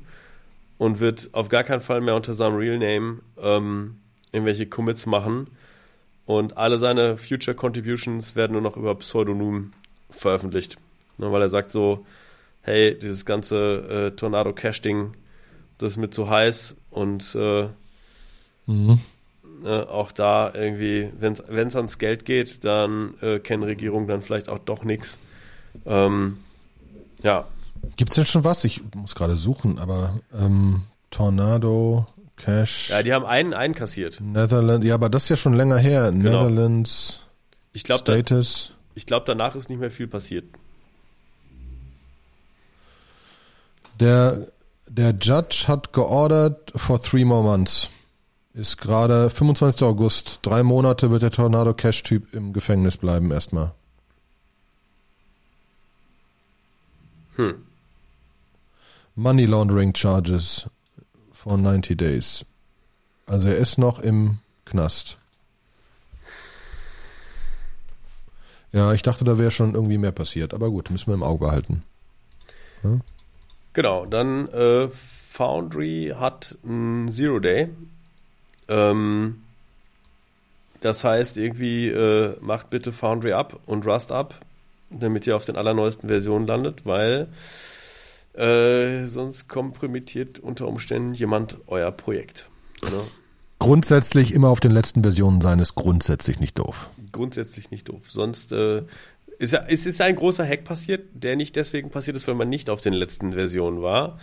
und wird auf gar keinen Fall mehr unter seinem Real Name ähm, irgendwelche Commits machen. Und alle seine Future Contributions werden nur noch über Pseudonym veröffentlicht. Ne, weil er sagt so, hey, dieses ganze äh, Tornado Cash Ding, das ist mir zu heiß und äh, äh, auch da irgendwie, wenn es ans Geld geht, dann äh, kennen Regierungen dann vielleicht auch doch nichts. Ähm, ja, Gibt's denn schon was? Ich muss gerade suchen, aber ähm, Tornado, Cash, ja, die haben einen einkassiert. Netherlands, ja, aber das ist ja schon länger her. Genau. Netherlands, Ich glaube, da, Status. ich glaub, danach ist nicht mehr viel passiert. Der, der Judge hat geordert for three more months. Ist gerade 25. August. Drei Monate wird der Tornado Cash-Typ im Gefängnis bleiben erstmal. Hm. Money Laundering Charges for 90 days. Also er ist noch im Knast. Ja, ich dachte, da wäre schon irgendwie mehr passiert. Aber gut, müssen wir im Auge behalten. Genau, dann äh, Foundry hat ein Zero Day. Ähm, das heißt, irgendwie äh, macht bitte Foundry ab und Rust ab, damit ihr auf den allerneuesten Versionen landet, weil äh, sonst kompromittiert unter Umständen jemand euer Projekt. Ne? Grundsätzlich immer auf den letzten Versionen sein ist grundsätzlich nicht doof. Grundsätzlich nicht doof. Sonst äh, ist ja, es ist ein großer Hack passiert, der nicht deswegen passiert ist, weil man nicht auf den letzten Versionen war,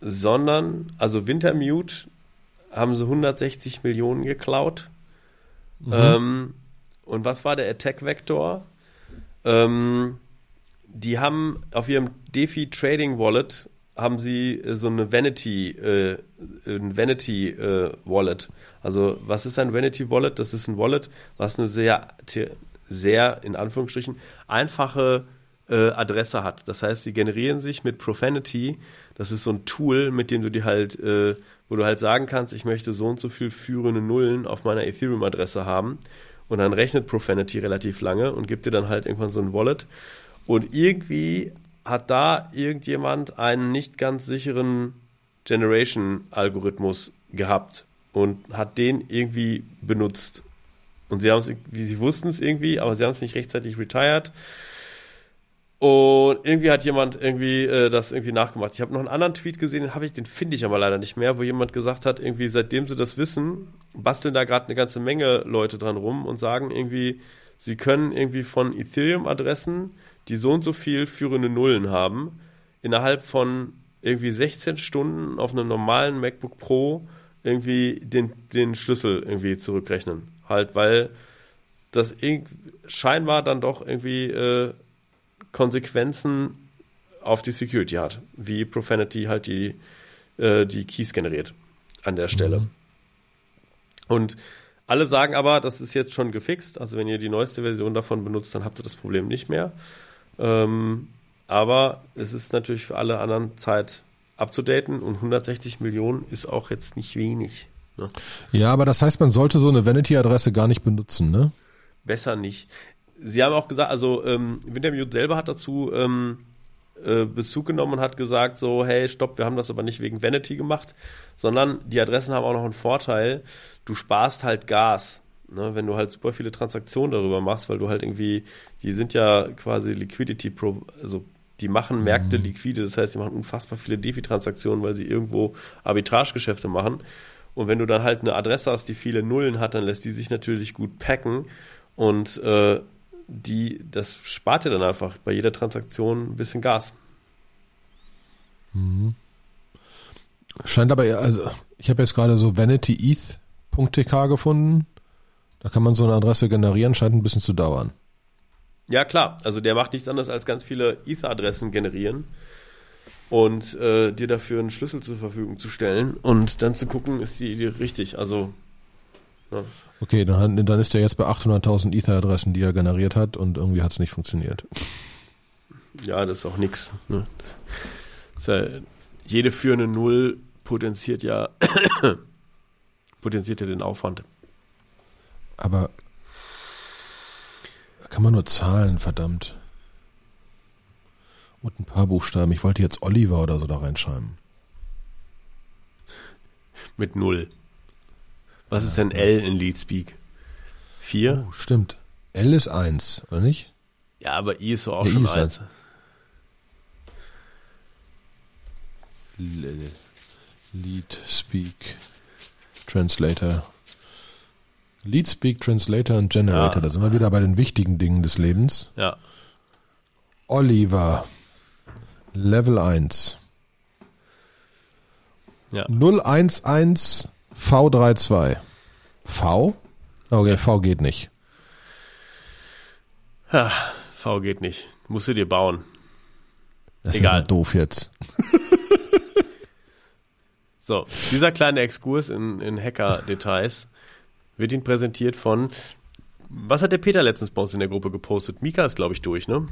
sondern, also Wintermute haben sie 160 Millionen geklaut. Ähm, und was war der Attack Vector? Ähm, die haben auf ihrem DeFi Trading Wallet haben sie so eine Vanity, äh, ein Vanity äh, Wallet. Also was ist ein Vanity Wallet? Das ist ein Wallet, was eine sehr, sehr in Anführungsstrichen einfache äh, Adresse hat. Das heißt, sie generieren sich mit Profanity. Das ist so ein Tool, mit dem du die halt, äh, wo du halt sagen kannst, ich möchte so und so viel führende Nullen auf meiner Ethereum-Adresse haben. Und dann rechnet Profanity relativ lange und gibt dir dann halt irgendwann so ein Wallet. Und irgendwie hat da irgendjemand einen nicht ganz sicheren Generation-Algorithmus gehabt und hat den irgendwie benutzt. Und sie haben es, sie wussten es irgendwie, aber sie haben es nicht rechtzeitig retired. Und irgendwie hat jemand irgendwie äh, das irgendwie nachgemacht. Ich habe noch einen anderen Tweet gesehen, den habe ich, den finde ich aber leider nicht mehr, wo jemand gesagt hat, irgendwie seitdem sie das wissen, basteln da gerade eine ganze Menge Leute dran rum und sagen irgendwie, sie können irgendwie von Ethereum-Adressen, die so und so viel führende Nullen haben, innerhalb von irgendwie 16 Stunden auf einem normalen MacBook Pro irgendwie den, den Schlüssel irgendwie zurückrechnen. Halt, weil das scheinbar dann doch irgendwie äh, Konsequenzen auf die Security hat, wie Profanity halt die, äh, die Keys generiert an der Stelle. Mhm. Und alle sagen aber, das ist jetzt schon gefixt. Also wenn ihr die neueste Version davon benutzt, dann habt ihr das Problem nicht mehr. Ähm, aber es ist natürlich für alle anderen Zeit abzudaten und 160 Millionen ist auch jetzt nicht wenig. Ne? Ja, aber das heißt, man sollte so eine Vanity-Adresse gar nicht benutzen, ne? Besser nicht. Sie haben auch gesagt, also ähm, Wintermute selber hat dazu ähm, äh, Bezug genommen und hat gesagt, so, hey, stopp, wir haben das aber nicht wegen Vanity gemacht, sondern die Adressen haben auch noch einen Vorteil, du sparst halt Gas. Ne, wenn du halt super viele Transaktionen darüber machst, weil du halt irgendwie, die sind ja quasi Liquidity Pro, also die machen Märkte mhm. liquide, das heißt, die machen unfassbar viele DeFi-Transaktionen, weil sie irgendwo Arbitragegeschäfte machen. Und wenn du dann halt eine Adresse hast, die viele Nullen hat, dann lässt die sich natürlich gut packen und äh, die, das spart dir dann einfach bei jeder Transaktion ein bisschen Gas. Mhm. Scheint aber, also ich habe jetzt gerade so vanityeth.tk gefunden. Da kann man so eine Adresse generieren, scheint ein bisschen zu dauern. Ja, klar. Also der macht nichts anderes als ganz viele Ether-Adressen generieren und äh, dir dafür einen Schlüssel zur Verfügung zu stellen und dann zu gucken, ist die Idee richtig. Also ja. Okay, dann, dann ist er jetzt bei 800.000 Ether-Adressen, die er generiert hat und irgendwie hat es nicht funktioniert. Ja, das ist auch nix. Ne? Ja, jede führende Null potenziert ja potenziert ja den Aufwand. Aber da kann man nur Zahlen, verdammt. Und ein paar Buchstaben. Ich wollte jetzt Oliver oder so da reinschreiben. Mit Null. Was ist denn L in Leadspeak? Vier? Oh, stimmt. L ist eins, oder nicht? Ja, aber I ist so auch ja, schon I eins. Leadspeak Translator. Leadspeak Translator und Generator. Ja. Da sind wir wieder bei den wichtigen Dingen des Lebens. Ja. Oliver. Level 1. Ja. 011 V32. V? Okay, V geht nicht. Ja, v geht nicht. Musst du dir bauen. Das Egal. ist doof jetzt. so, dieser kleine Exkurs in, in Hacker-Details wird Ihnen präsentiert von, was hat der Peter letztens bei uns in der Gruppe gepostet? Mika ist, glaube ich, durch, ne?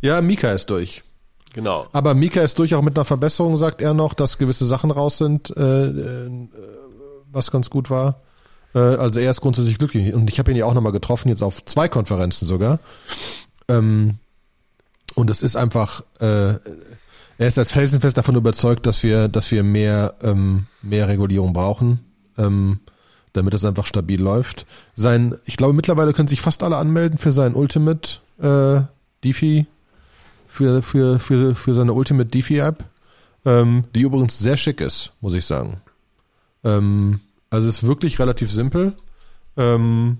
Ja, Mika ist durch. Genau. Aber Mika ist durch auch mit einer Verbesserung, sagt er noch, dass gewisse Sachen raus sind, äh, äh, was ganz gut war. Äh, also er ist grundsätzlich glücklich. Und ich habe ihn ja auch nochmal getroffen, jetzt auf zwei Konferenzen sogar. Ähm, und es ist einfach, äh, er ist als felsenfest davon überzeugt, dass wir, dass wir mehr, ähm, mehr Regulierung brauchen, ähm, damit es einfach stabil läuft. Sein, ich glaube mittlerweile können sich fast alle anmelden für sein Ultimate äh, DeFi für, für, für, für seine Ultimate DeFi-App, ähm, die übrigens sehr schick ist, muss ich sagen. Ähm, also ist wirklich relativ simpel. Ähm,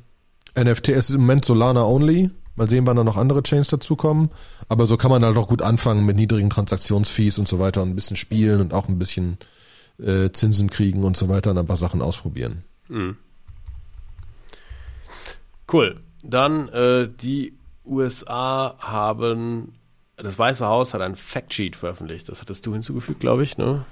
NFT ist im Moment Solana only. Mal sehen, wann da noch andere Chains dazukommen. Aber so kann man halt auch gut anfangen mit niedrigen Transaktionsfees und so weiter und ein bisschen spielen und auch ein bisschen äh, Zinsen kriegen und so weiter und ein paar Sachen ausprobieren. Mhm. Cool. Dann äh, die USA haben, das Weiße Haus hat ein Factsheet veröffentlicht. Das hattest du hinzugefügt, glaube ich, ne?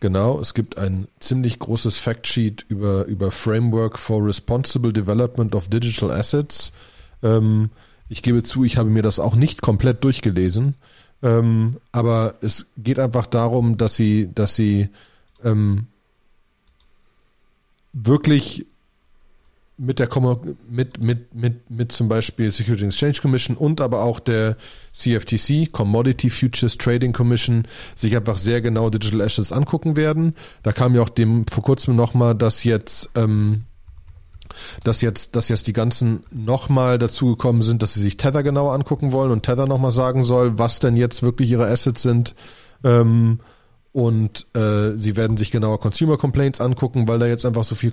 Genau, es gibt ein ziemlich großes Factsheet über, über Framework for Responsible Development of Digital Assets. Ähm, ich gebe zu, ich habe mir das auch nicht komplett durchgelesen, ähm, aber es geht einfach darum, dass sie, dass sie ähm, wirklich mit der mit mit mit mit zum Beispiel Security Exchange Commission und aber auch der CFTC Commodity Futures Trading Commission sich einfach sehr genau Digital Assets angucken werden. Da kam ja auch dem vor kurzem nochmal, dass jetzt ähm, dass jetzt dass jetzt die ganzen nochmal dazugekommen sind, dass sie sich Tether genauer angucken wollen und Tether nochmal sagen soll, was denn jetzt wirklich ihre Assets sind. Ähm, und äh, sie werden sich genauer Consumer Complaints angucken, weil da jetzt einfach so viel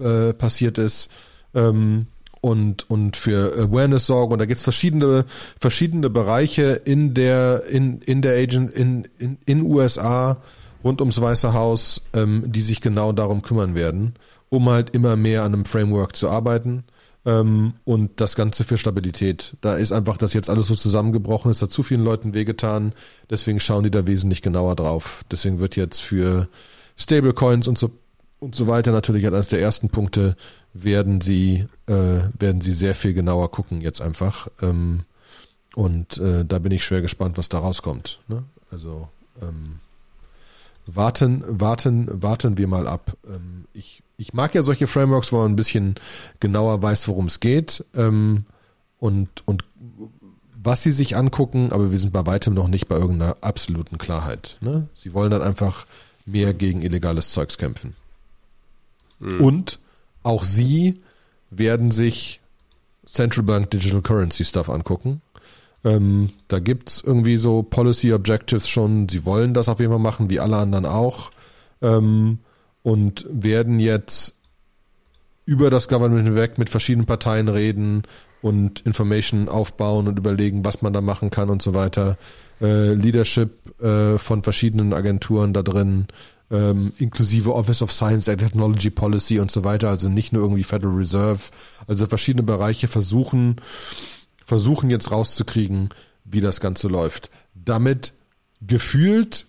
äh, passiert ist. Ähm, und, und für Awareness sorgen. Und da gibt's verschiedene, verschiedene Bereiche in der, in, in der Agent, in, in, in USA rund ums Weiße Haus, ähm, die sich genau darum kümmern werden, um halt immer mehr an einem Framework zu arbeiten. Ähm, und das Ganze für Stabilität. Da ist einfach das jetzt alles so zusammengebrochen, es hat zu vielen Leuten wehgetan, deswegen schauen die da wesentlich genauer drauf. Deswegen wird jetzt für Stablecoins und so und so weiter natürlich als der ersten Punkte werden sie äh, werden sie sehr viel genauer gucken jetzt einfach ähm, und äh, da bin ich schwer gespannt, was da rauskommt. Ne? Also ähm, warten, warten, warten wir mal ab. Ähm, ich, ich mag ja solche Frameworks, wo man ein bisschen genauer weiß, worum es geht ähm, und und was sie sich angucken, aber wir sind bei weitem noch nicht bei irgendeiner absoluten Klarheit. Ne? Sie wollen dann einfach mehr gegen illegales Zeugs kämpfen. Mhm. Und auch sie werden sich Central Bank Digital Currency Stuff angucken. Ähm, da gibt's irgendwie so Policy Objectives schon. Sie wollen das auf jeden Fall machen, wie alle anderen auch. Ähm, und werden jetzt über das Government hinweg mit verschiedenen Parteien reden und Information aufbauen und überlegen, was man da machen kann und so weiter. Äh, Leadership äh, von verschiedenen Agenturen da drin ähm, inklusive Office of Science and Technology Policy und so weiter, also nicht nur irgendwie Federal Reserve, also verschiedene Bereiche versuchen, versuchen jetzt rauszukriegen, wie das Ganze läuft. Damit gefühlt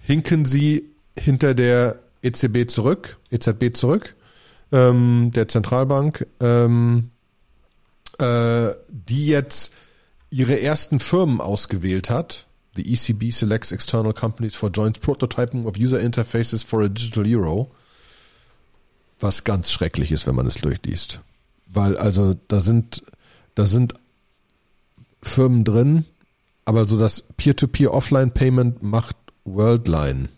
hinken sie hinter der EZB zurück, EZB zurück, ähm, der Zentralbank, ähm, äh, die jetzt ihre ersten Firmen ausgewählt hat, The ECB selects external companies for joint prototyping of user interfaces for a digital euro. Was ganz schrecklich ist, wenn man es durchliest. Weil also da sind, da sind Firmen drin, aber so das Peer-to-Peer Offline Payment macht Worldline.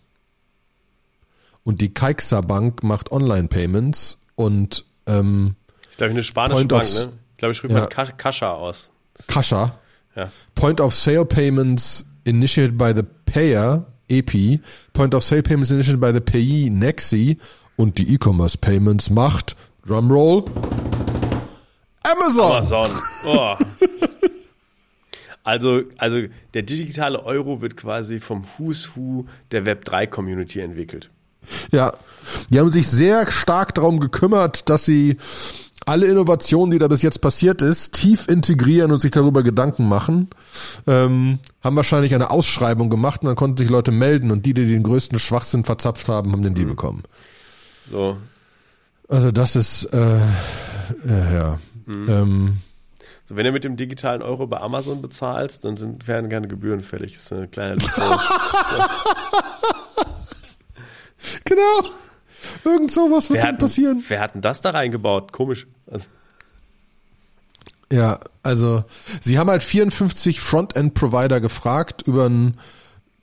Und die Kaixa Bank macht Online Payments und ähm, ist glaube ich eine spanische Point Bank, ne? Ich glaube, ich schreibe ja, mal Kascha aus. Kascha. Ja. Point of Sale Payments initiated by the payer, EP, Point of Sale Payments initiated by the payee, Nexi und die E-Commerce Payments macht, Drumroll, Amazon. Amazon. Oh. Also, also der digitale Euro wird quasi vom Who's Who der Web3 Community entwickelt. Ja, die haben sich sehr stark darum gekümmert, dass sie alle Innovationen, die da bis jetzt passiert ist, tief integrieren und sich darüber Gedanken machen. Ähm, haben wahrscheinlich eine Ausschreibung gemacht und dann konnten sich Leute melden und die, die den größten Schwachsinn verzapft haben, haben den Deal mhm. bekommen. So. Also das ist äh, äh, ja. Mhm. Ähm, so, wenn du mit dem digitalen Euro bei Amazon bezahlst, dann sind, werden gerne Gebühren fällig. Das ist eine kleine genau. Irgend sowas wird wer dann passieren. Wer hat denn das da reingebaut? Komisch. Also. Ja, also sie haben halt 54 Frontend-Provider gefragt über einen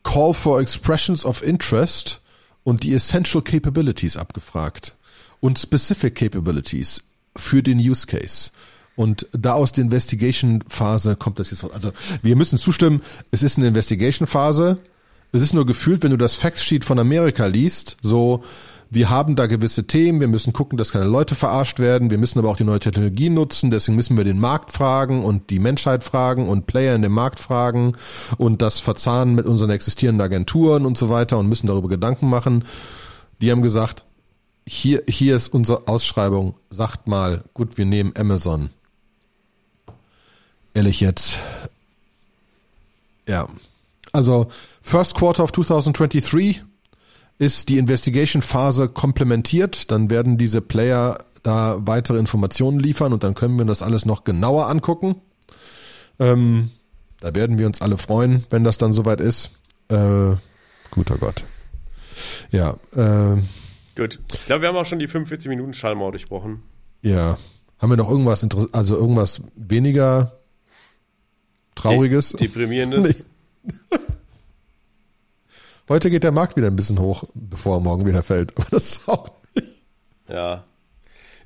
Call for Expressions of Interest und die Essential Capabilities abgefragt und Specific Capabilities für den Use Case. Und da aus der Investigation-Phase kommt das jetzt raus. Also wir müssen zustimmen, es ist eine Investigation-Phase. Es ist nur gefühlt, wenn du das Factsheet von Amerika liest, so wir haben da gewisse Themen, wir müssen gucken, dass keine Leute verarscht werden, wir müssen aber auch die neue Technologie nutzen, deswegen müssen wir den Markt fragen und die Menschheit fragen und Player in dem Markt fragen und das verzahnen mit unseren existierenden Agenturen und so weiter und müssen darüber Gedanken machen. Die haben gesagt, hier, hier ist unsere Ausschreibung, sagt mal, gut, wir nehmen Amazon. ehrlich jetzt. Ja. Also, First Quarter of 2023 ist die Investigation-Phase komplementiert. Dann werden diese Player da weitere Informationen liefern und dann können wir das alles noch genauer angucken. Ähm, da werden wir uns alle freuen, wenn das dann soweit ist. Äh, guter Gott. Ja. Äh, Gut. Ich glaube, wir haben auch schon die 45 Minuten Schallmauer durchbrochen. Ja. Haben wir noch irgendwas also irgendwas weniger Trauriges? De deprimierendes? Nee. Heute geht der Markt wieder ein bisschen hoch, bevor er morgen wieder fällt. Aber das ist auch nicht. Ja.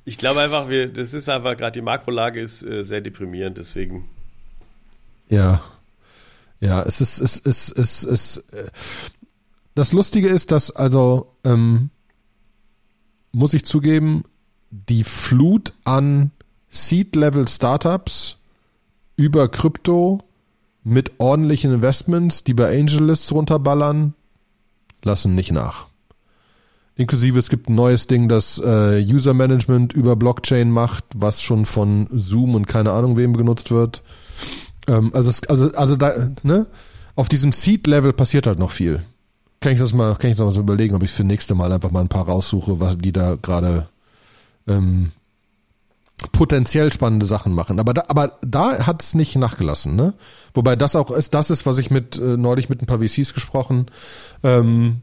Ich glaube einfach, wir, das ist einfach gerade die Makrolage ist äh, sehr deprimierend, deswegen. Ja. Ja, es ist, es ist, es ist, äh, das Lustige ist, dass also, ähm, muss ich zugeben, die Flut an Seed-Level-Startups über Krypto mit ordentlichen Investments, die bei AngelLists runterballern, lassen nicht nach. Inklusive es gibt ein neues Ding, das äh, User Management über Blockchain macht, was schon von Zoom und keine Ahnung wem benutzt wird. Ähm, also, es, also, also da, ne? Auf diesem Seed-Level passiert halt noch viel. Kann ich das mal, kann ich das mal so überlegen, ob ich für nächste Mal einfach mal ein paar raussuche, was die da gerade ähm, potenziell spannende Sachen machen. Aber da, aber da hat es nicht nachgelassen, ne? Wobei das auch ist, das ist, was ich mit äh, neulich mit ein paar VCs gesprochen. Ähm,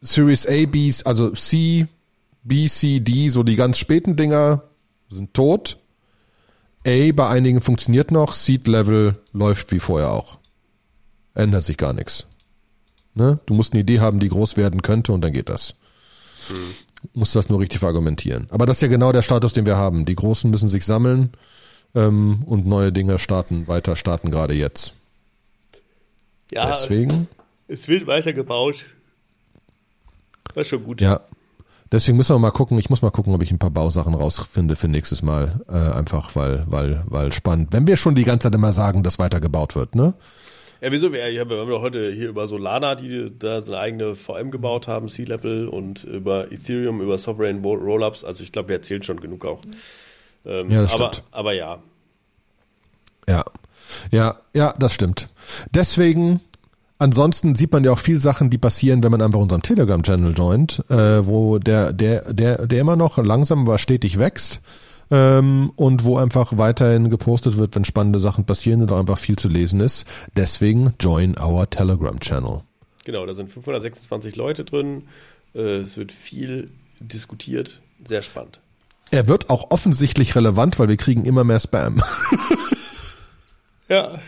Series A, B, also C, B, C, D, so die ganz späten Dinger sind tot. A bei einigen funktioniert noch, Seed Level läuft wie vorher auch. Ändert sich gar nichts. Ne? Du musst eine Idee haben, die groß werden könnte und dann geht das. Hm. Musst das nur richtig verargumentieren. Aber das ist ja genau der Status, den wir haben. Die Großen müssen sich sammeln ähm, und neue Dinge starten, weiter starten gerade jetzt. Ja, deswegen. Es wird weiter gebaut. War schon gut. Ja. Deswegen müssen wir mal gucken. Ich muss mal gucken, ob ich ein paar Bausachen rausfinde für nächstes Mal. Äh, einfach weil, weil, weil spannend. Wenn wir schon die ganze Zeit immer sagen, dass weiter gebaut wird, ne? Ja, wieso? Wir, wir haben doch heute hier über Solana, die da so eine eigene VM gebaut haben, C-Level und über Ethereum, über Sovereign Rollups. Also ich glaube, wir erzählen schon genug auch. Ähm, ja, das aber, stimmt. aber ja. Ja. Ja, ja, das stimmt. Deswegen, ansonsten sieht man ja auch viel Sachen, die passieren, wenn man einfach unserem Telegram-Channel joint, äh, wo der, der, der, der immer noch langsam aber stetig wächst ähm, und wo einfach weiterhin gepostet wird, wenn spannende Sachen passieren und auch einfach viel zu lesen ist. Deswegen join our Telegram Channel. Genau, da sind 526 Leute drin. Äh, es wird viel diskutiert. Sehr spannend. Er wird auch offensichtlich relevant, weil wir kriegen immer mehr Spam. ja.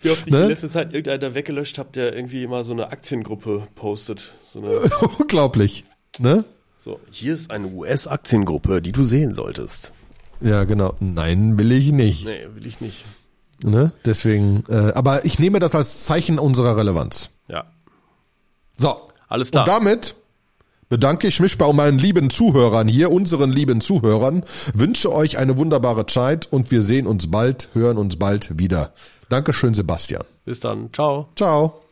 Wie oft ich ne? in letzter Zeit irgendeiner weggelöscht habe, der irgendwie mal so eine Aktiengruppe postet. So eine Unglaublich. Ne? So, hier ist eine US-Aktiengruppe, die du sehen solltest. Ja, genau. Nein, will ich nicht. Nee, will ich nicht. Ne? Deswegen, äh, aber ich nehme das als Zeichen unserer Relevanz. Ja. So. Alles klar. Und damit bedanke ich mich bei meinen lieben Zuhörern hier, unseren lieben Zuhörern, wünsche euch eine wunderbare Zeit und wir sehen uns bald, hören uns bald wieder. Dankeschön, Sebastian. Bis dann. Ciao. Ciao.